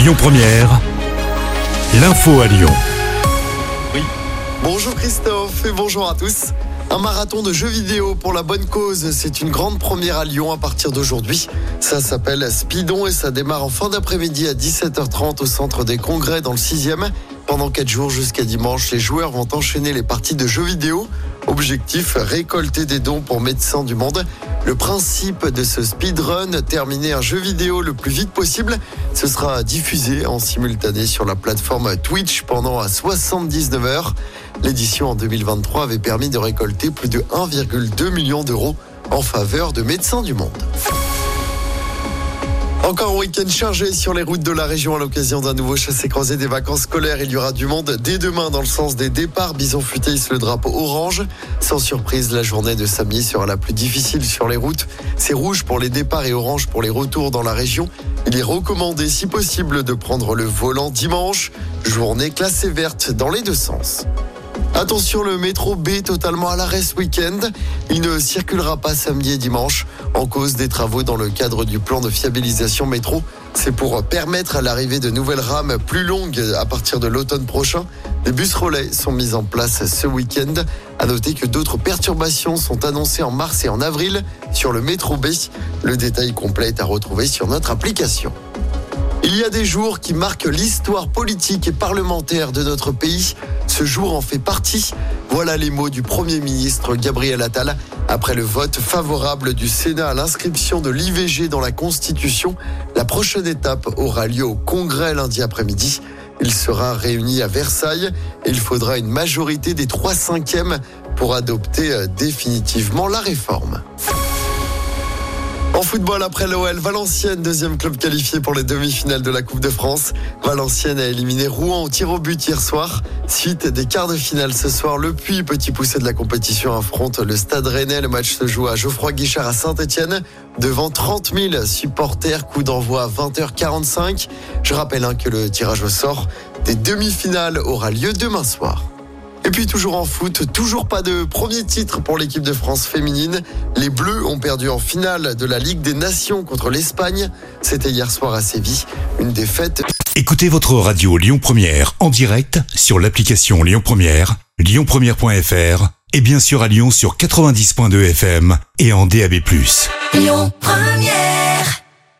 Lyon Première, l'info à Lyon. Bonjour Christophe et bonjour à tous. Un marathon de jeux vidéo pour la bonne cause, c'est une grande première à Lyon à partir d'aujourd'hui. Ça s'appelle Speedon et ça démarre en fin d'après-midi à 17h30 au centre des congrès dans le 6e. Pendant 4 jours jusqu'à dimanche, les joueurs vont enchaîner les parties de jeux vidéo. Objectif, récolter des dons pour Médecins du Monde. Le principe de ce speedrun, terminer un jeu vidéo le plus vite possible, ce sera diffusé en simultané sur la plateforme Twitch pendant 79 heures. L'édition en 2023 avait permis de récolter plus de 1,2 million d'euros en faveur de Médecins du Monde. Encore un week-end chargé sur les routes de la région à l'occasion d'un nouveau chassé-croisé des vacances scolaires. Il y aura du monde dès demain dans le sens des départs. Bison futé le drapeau orange. Sans surprise, la journée de samedi sera la plus difficile sur les routes. C'est rouge pour les départs et orange pour les retours dans la région. Il est recommandé, si possible, de prendre le volant dimanche. Journée classée verte dans les deux sens. Attention, le métro B totalement à l'arrêt ce week-end. Il ne circulera pas samedi et dimanche en cause des travaux dans le cadre du plan de fiabilisation métro. C'est pour permettre l'arrivée de nouvelles rames plus longues à partir de l'automne prochain. Les bus relais sont mis en place ce week-end. À noter que d'autres perturbations sont annoncées en mars et en avril sur le métro B. Le détail complet est à retrouver sur notre application. Il y a des jours qui marquent l'histoire politique et parlementaire de notre pays. Ce jour en fait partie. Voilà les mots du Premier ministre Gabriel Attal après le vote favorable du Sénat à l'inscription de l'IVG dans la Constitution. La prochaine étape aura lieu au Congrès lundi après-midi. Il sera réuni à Versailles et il faudra une majorité des trois cinquièmes pour adopter euh, définitivement la réforme. En football, après l'OL, Valenciennes, deuxième club qualifié pour les demi-finales de la Coupe de France. Valenciennes a éliminé Rouen au tir au but hier soir. Suite des quarts de finale ce soir, le Puy, petit poussé de la compétition, affronte le Stade Rennais. Le match se joue à Geoffroy Guichard à Saint-Etienne devant 30 000 supporters. Coup d'envoi à 20h45. Je rappelle hein, que le tirage au sort des demi-finales aura lieu demain soir. Et puis toujours en foot, toujours pas de premier titre pour l'équipe de France féminine. Les Bleus ont perdu en finale de la Ligue des Nations contre l'Espagne. C'était hier soir à Séville, une défaite. Écoutez votre radio Lyon Première en direct sur l'application Lyon Première, lyonpremière.fr et bien sûr à Lyon sur 90.2 FM et en DAB+. Lyon Première